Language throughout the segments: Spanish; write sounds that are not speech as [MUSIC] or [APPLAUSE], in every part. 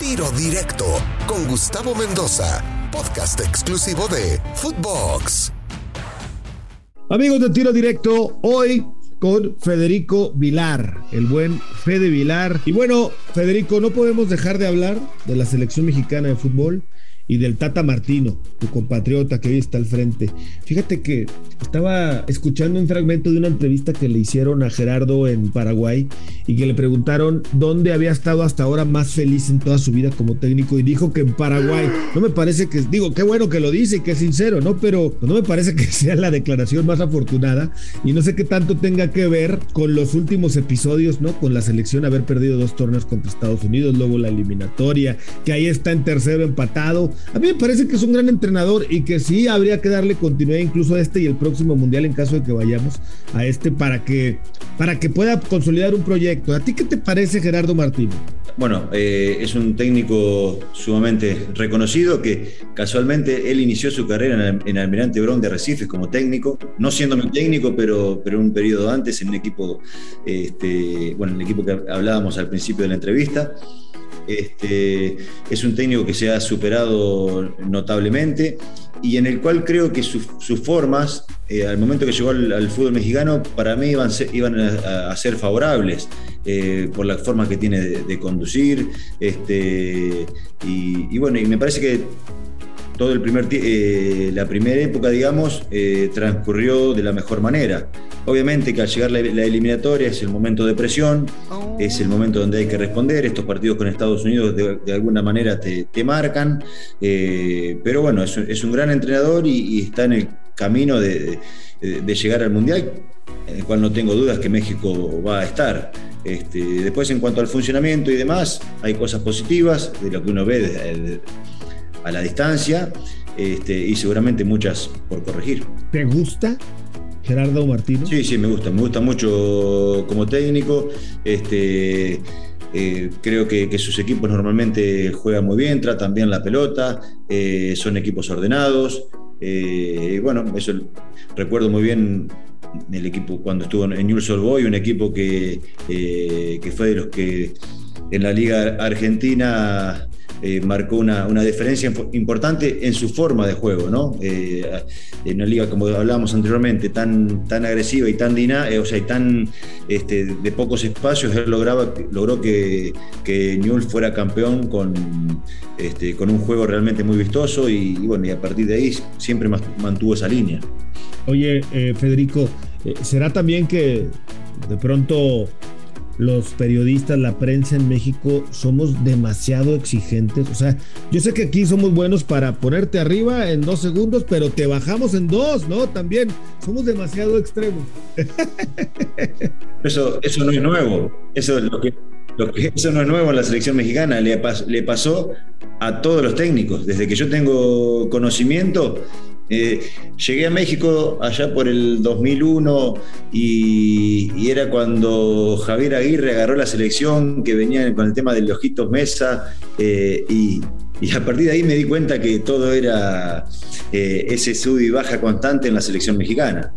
Tiro Directo con Gustavo Mendoza, podcast exclusivo de Footbox. Amigos de Tiro Directo, hoy con Federico Vilar, el buen Fede Vilar. Y bueno, Federico, no podemos dejar de hablar de la selección mexicana de fútbol y del Tata Martino, tu compatriota que hoy está al frente. Fíjate que estaba escuchando un fragmento de una entrevista que le hicieron a Gerardo en Paraguay y que le preguntaron dónde había estado hasta ahora más feliz en toda su vida como técnico y dijo que en Paraguay. No me parece que, digo, qué bueno que lo dice y que es sincero, ¿no? Pero no me parece que [LAUGHS] sea la declaración más afortunada y no sé qué tanto tenga que ver con los últimos episodios, ¿no? Con la selección haber perdido dos torneos contra Estados Unidos, luego la eliminatoria, que ahí está en tercero empatado a mí me parece que es un gran entrenador y que sí habría que darle continuidad incluso a este y el próximo mundial en caso de que vayamos a este para que, para que pueda consolidar un proyecto. ¿A ti qué te parece Gerardo Martín? Bueno, eh, es un técnico sumamente reconocido que casualmente él inició su carrera en, Almirante Brown de Recife como técnico, no siendo mi técnico, pero, pero un periodo antes en un equipo, este, bueno, el equipo que hablábamos al principio de la entrevista. Este, es un técnico que se ha superado notablemente y en el cual creo que sus formas, eh, al momento que llegó al, fútbol mexicano, para mí iban, a, ser favorables eh, por la forma que tiene de, conducir. Este, y, bueno, y me parece que todo el primer, eh, la primera época, digamos, transcurrió de la mejor manera. Obviamente que al llegar la, eliminatoria es el momento de presión, es el momento donde hay que responder. Estos partidos con Estados Unidos de, alguna manera te, marcan, eh, pero bueno, es, un gran entrenador y, está en el camino de, llegar al Mundial, en el cual no tengo dudas que México va a estar. Este, después, en cuanto al funcionamiento y demás, hay cosas positivas de lo que uno ve a la distancia este, y seguramente muchas por corregir. ¿Te gusta Gerardo Martínez. Sí, sí, me gusta, me gusta mucho como técnico. Este, eh, creo que, sus equipos normalmente juegan muy bien, tratan bien la pelota, eh, son equipos ordenados. Eh, bueno, eso recuerdo muy bien el equipo cuando estuvo en Newell's Old Boy, un equipo que, que fue de los que en la Liga Argentina eh, marcó una, diferencia importante en su forma de juego, ¿no? Eh, en una liga, como hablábamos anteriormente, tan, tan agresiva y tan dinámica, eh, o sea, y tan este, de pocos espacios, él lograba, logró que, que Newell fuera campeón con, este, con un juego realmente muy vistoso y, bueno, y a partir de ahí siempre mantuvo esa línea. Oye, Federico, ¿será también que de pronto los periodistas, la prensa en México somos demasiado exigentes. O sea, yo sé que aquí somos buenos para ponerte arriba en dos segundos, pero te bajamos en dos, ¿no? También somos demasiado extremos. Eso, eso no es nuevo. Eso es lo que, eso no es nuevo en la selección mexicana. Le pasó a todos los técnicos. Desde que yo tengo conocimiento, eh, llegué a México allá por el 2001 y, era cuando Javier Aguirre agarró la selección que venía con el tema de los ojitos mesa eh, y, a partir de ahí me di cuenta que todo era eh, ese sub y baja constante en la selección mexicana.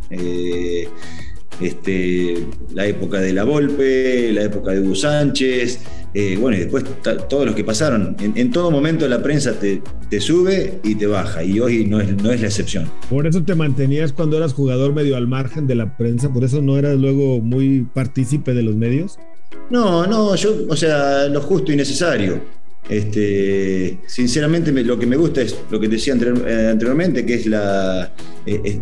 Este, la época de la Volpe, la época de Hugo Sánchez, eh, bueno, y después todos los que pasaron. En, todo momento la prensa te, sube y te baja, y hoy no es, no es la excepción. Por eso te mantenías cuando eras jugador medio al margen de la prensa, por eso no eras luego muy partícipe de los medios. No, no, yo, o sea, lo justo y necesario. Este, sinceramente, lo que me gusta es lo que decía eh, anteriormente, que es la, eh,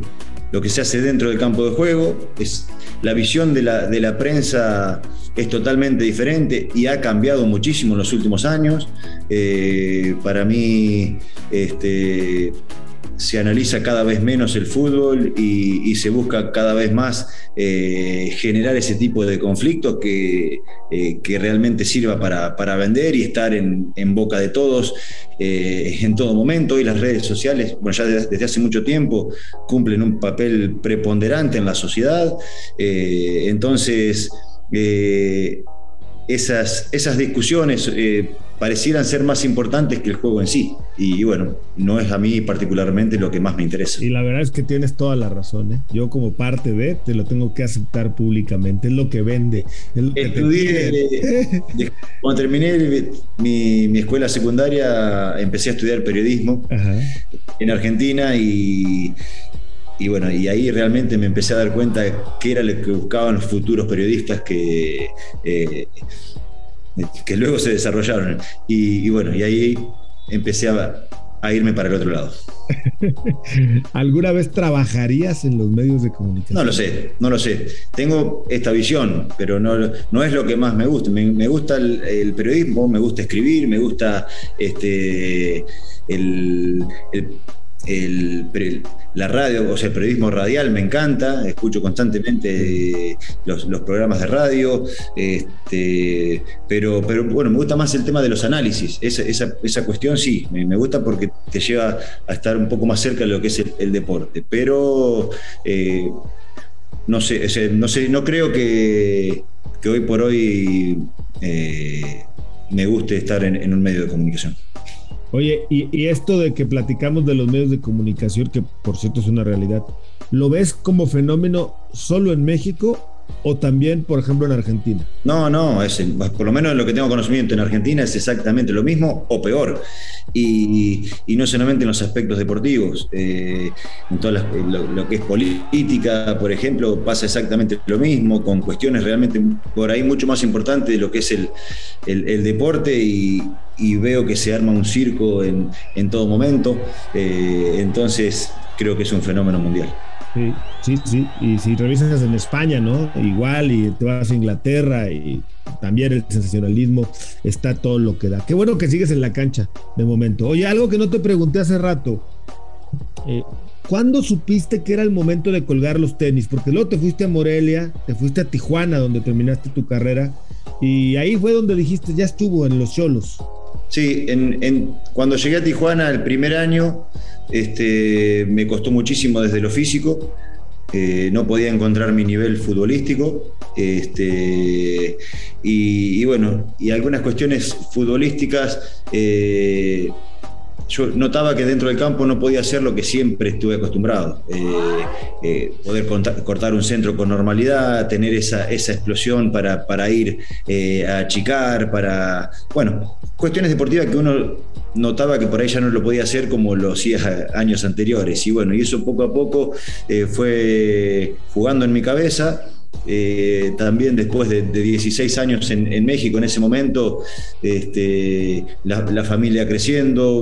lo que se hace dentro del campo de juego, es la visión de la, de la prensa es totalmente diferente y ha cambiado muchísimo en los últimos años. Eh, para mí, este, se analiza cada vez menos el fútbol y, se busca cada vez más eh, generar ese tipo de conflictos que, eh, que realmente sirva para, vender y estar en, boca de todos eh, en todo momento. Y las redes sociales, bueno, ya desde, hace mucho tiempo cumplen un papel preponderante en la sociedad. entonces, esas, esas discusiones parecieran ser más importantes que el juego en sí. y, bueno, no es a mí particularmente lo que más me interesa. Y la verdad es que tienes toda la razón. ¿eh? Yo como parte de, te lo tengo que aceptar públicamente, es lo que vende. Estudié, cuando terminé mi, escuela secundaria, empecé a estudiar periodismo en Argentina y, y bueno, y ahí realmente me empecé a dar cuenta de qué era lo que buscaban los futuros periodistas que, eh, que luego se desarrollaron. Y, bueno, y ahí empecé a, irme para el otro lado. [LAUGHS] ¿Alguna vez trabajarías en los medios de comunicación? No lo sé, no lo sé. Tengo esta visión, pero no, no es lo que más me gusta. Me, gusta el, periodismo, me gusta escribir, me gusta este, el el, la radio, o sea, el periodismo radial me encanta, escucho constantemente los, programas de radio, este, pero, pero bueno, me gusta más el tema de los análisis, esa, esa, cuestión sí, me, gusta porque te lleva a estar un poco más cerca de lo que es el, deporte, pero eh, no sé, no sé, no creo que, hoy por hoy eh, me guste estar en un medio de comunicación. Oye, y, esto de que platicamos de los medios de comunicación, que por cierto es una realidad, ¿lo ves como fenómeno solo en México o también, por ejemplo, en Argentina? No, no, es, por lo menos lo que tengo conocimiento en Argentina es exactamente lo mismo o peor. Y, no solamente en los aspectos deportivos, eh, en todo lo, que es política, por ejemplo, pasa exactamente lo mismo, con cuestiones realmente por ahí mucho más importantes de lo que es el, el, deporte y, veo que se arma un circo en, en todo momento. Eh, entonces, creo que es un fenómeno mundial. Sí, sí, sí. Y si revisas en España, ¿no? Igual, y te vas a Inglaterra y también el sensacionalismo está todo lo que da. Qué bueno que sigues en la cancha de momento. Oye, algo que no te pregunté hace rato. Eh, ¿Cuándo supiste que era el momento de colgar los tenis? Porque luego te fuiste a Morelia, te fuiste a Tijuana, donde terminaste tu carrera, y ahí fue donde dijiste, ya estuvo en los Cholos. Sí, en, cuando llegué a Tijuana el primer año, este, me costó muchísimo desde lo físico. Eh, no podía encontrar mi nivel futbolístico. Este, y, bueno, y algunas cuestiones futbolísticas eh, yo notaba que dentro del campo no podía hacer lo que siempre estuve acostumbrado. Eh, eh, poder cortar un centro con normalidad, tener esa, esa explosión para, para ir eh, a achicar, para. Bueno, cuestiones deportivas que uno notaba que por ahí ya no lo podía hacer como lo hacía años anteriores. Y bueno, y eso poco a poco fue jugando en mi cabeza eh, también después de, 16 años en, México en ese momento, este, la, familia creciendo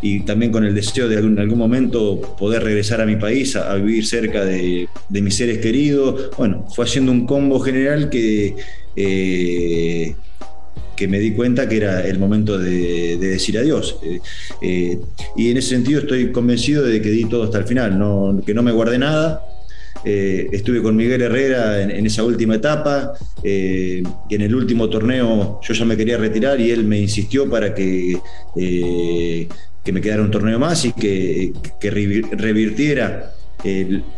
y también con el deseo de en algún momento poder regresar a mi país, a, vivir cerca de, mis seres queridos. Bueno, fue haciendo un combo general que, eh, que me di cuenta que era el momento de, decir adiós. Eh, y en ese sentido estoy convencido de que di todo hasta el final, que no me guardé nada eh, estuve con Miguel Herrera en, esa última etapa eh, y en el último torneo yo ya me quería retirar y él me insistió para que, eh, que me quedara un torneo más y que, revirtiera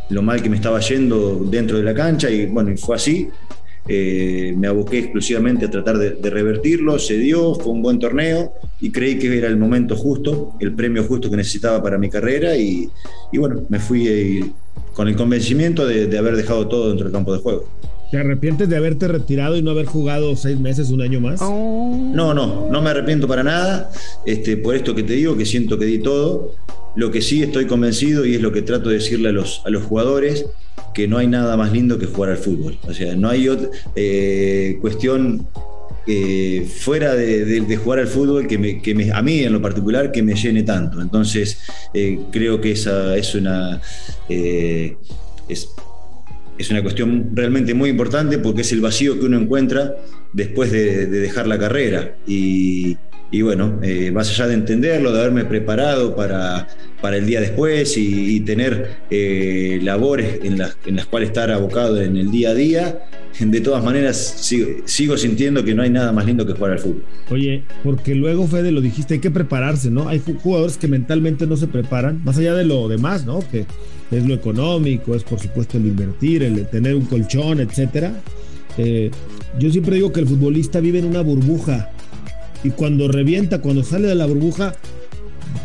lo mal que me estaba yendo dentro de la cancha y bueno, y fue así. me aboqué exclusivamente a tratar de, revertirlo, se dio, fue un buen torneo y creí que era el momento justo, el premio justo que necesitaba para mi carrera y, y bueno, me fui con el convencimiento de, haber dejado todo dentro del campo de juego. ¿Te arrepientes de haberte retirado y no haber jugado seis meses, un año más? No, no, no me arrepiento para nada. Este, por esto que te digo, que siento que di todo. Lo que sí estoy convencido y es lo que trato de decirle a los, a los jugadores, que no hay nada más lindo que jugar al fútbol. O sea, no hay otra eh, cuestión eh, fuera de, jugar al fútbol que, me, a mí en lo particular que me llene tanto. Entonces eh, creo que esa es una, eh, es, una cuestión realmente muy importante porque es el vacío que uno encuentra después de, dejar la carrera. Y, bueno, más allá de entenderlo, de haberme preparado para, para el día después y, tener labores en las, en las cuales estar abocado en el día a día, de todas maneras sigo, sintiendo que no hay nada más lindo que jugar al fútbol. Oye, porque luego, Fede, lo dijiste, hay que prepararse, ¿no? Hay jugadores que mentalmente no se preparan, más allá de lo demás, ¿no? Que es lo económico, es por supuesto el invertir, el tener un colchón, etcétera. Eh, yo siempre digo que el futbolista vive en una burbuja y cuando revienta, cuando sale de la burbuja,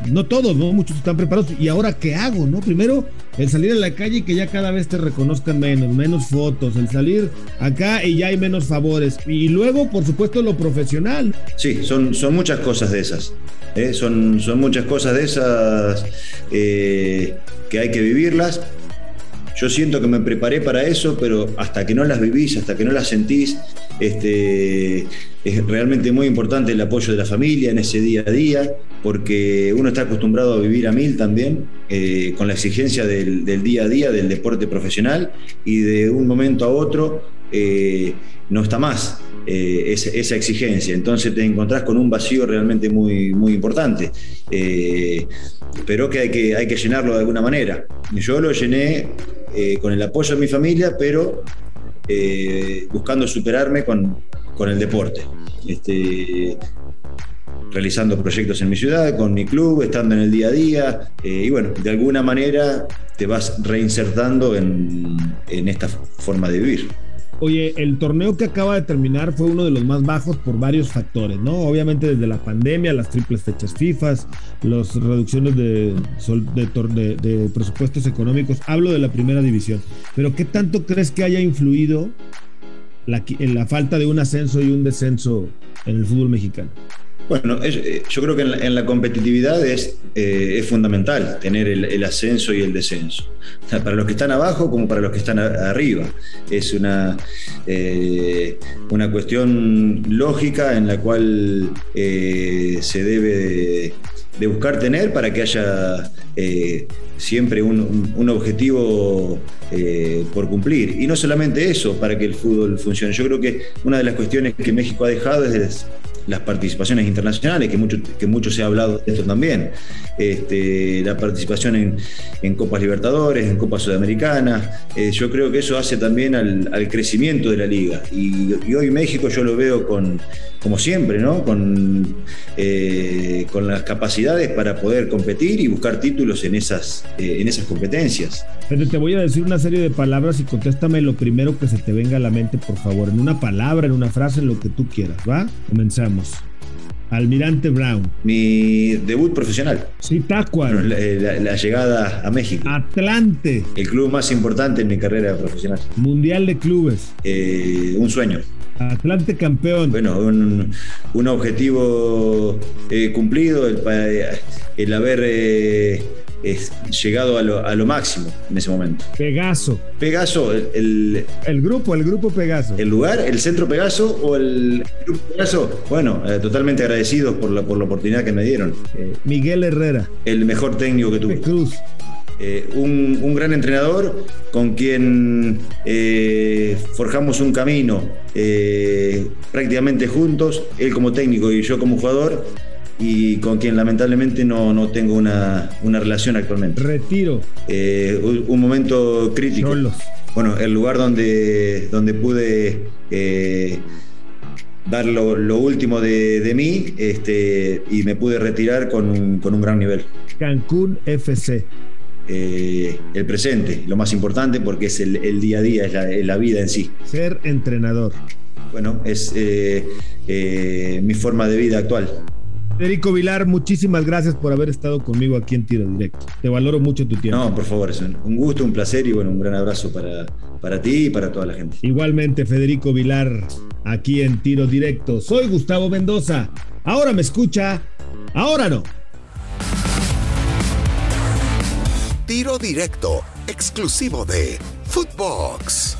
no todos, ¿no? Muchos están preparados. ¿Y ahora qué hago, no? Primero, el salir a la calle y que ya cada vez te reconozcan menos, menos fotos, el salir acá y ya hay menos favores. Y luego, por supuesto, lo profesional. Sí, son, son muchas cosas de esas. ¿eh? Son, son muchas cosas de esas eh, que hay que vivirlas. Yo siento que me preparé para eso, pero hasta que no las vivís, hasta que no las sentís, este, es realmente muy importante el apoyo de la familia en ese día a día, porque uno está acostumbrado a vivir a mil también, eh, con la exigencia del, día a día del deporte profesional, y de un momento a otro eh, no está más. Eh, esa, exigencia. Entonces te encontrás con un vacío realmente muy, muy importante, pero que hay, que hay que llenarlo de alguna manera. Yo lo llené con el apoyo de mi familia, pero buscando superarme con, con el deporte. Este, realizando proyectos en mi ciudad, con mi club, estando en el día a día, eh, y bueno, de alguna manera te vas reinsertando en, esta forma de vivir. Oye, el torneo que acaba de terminar fue uno de los más bajos por varios factores, ¿no? Obviamente desde la pandemia, las triples fechas FIFA, las reducciones de, presupuestos económicos, hablo de la primera división, pero ¿qué tanto crees que haya influido en la falta de un ascenso y un descenso en el fútbol mexicano? Bueno, eh, yo creo que en la, competitividad es, eh, es, fundamental tener el, ascenso y el descenso. para los que están abajo como para los que están arriba. Es una, eh, una cuestión lógica en la cual se debe de, buscar tener para que haya siempre un, objetivo por cumplir. Y no solamente eso, para que el fútbol funcione. Yo creo que una de las cuestiones que México ha dejado es las participaciones internacionales, que mucho, que mucho se ha hablado de esto también. Este, la participación en, Copas Libertadores, en Copas Sudamericanas. Eh, yo creo que eso hace también al, crecimiento de la liga. Y, hoy México yo lo veo con, como siempre, ¿no? Con, eh, con las capacidades para poder competir y buscar títulos en esas, eh, en esas competencias. Pero te voy a decir una serie de palabras y contéstame lo primero que se te venga a la mente, por favor, en una palabra, en una frase, en lo que tú quieras, ¿va? Comenzamos. Almirante Brown. Mi debut profesional. Zitácuaro. La, la, llegada a México. Atlante. El club más importante en mi carrera profesional. Mundial de clubes. Eh, un sueño. Atlante campeón. Bueno, un, objetivo eh, cumplido, el, el haber eh, es llegado a lo, máximo en ese momento. Pegaso. Pegaso, el, el, grupo, el grupo Pegaso. ¿El lugar, el centro Pegaso o el grupo Pegaso? Bueno, eh, totalmente agradecidos por la, por la oportunidad que me dieron. Eh, Miguel Herrera. El mejor técnico que tuve. Cruz. Eh, un, gran entrenador con quien forjamos un camino prácticamente juntos, él como técnico y yo como jugador, y con quien lamentablemente no, no tengo una, una, relación actualmente. Retiro. Eh, un, momento crítico. Bueno, el lugar donde, donde pude eh, dar lo, lo, último de, de, mí este, y me pude retirar con un, con un gran nivel. Cancún FC. Eh, el presente, lo más importante porque es el, el día a día, es la, la, vida en sí. Ser entrenador. Bueno, es mi forma de vida actual. Federico Vilar, muchísimas gracias por haber estado conmigo aquí en Tiro Directo. Te valoro mucho tu tiempo. No, por favor, es un gusto, un placer y bueno, un gran abrazo para, para ti y para toda la gente. Igualmente, Federico Vilar, aquí en Tiro Directo. Soy Gustavo Mendoza. Ahora me escucha, ahora no. Tiro Directo, exclusivo de Footbox.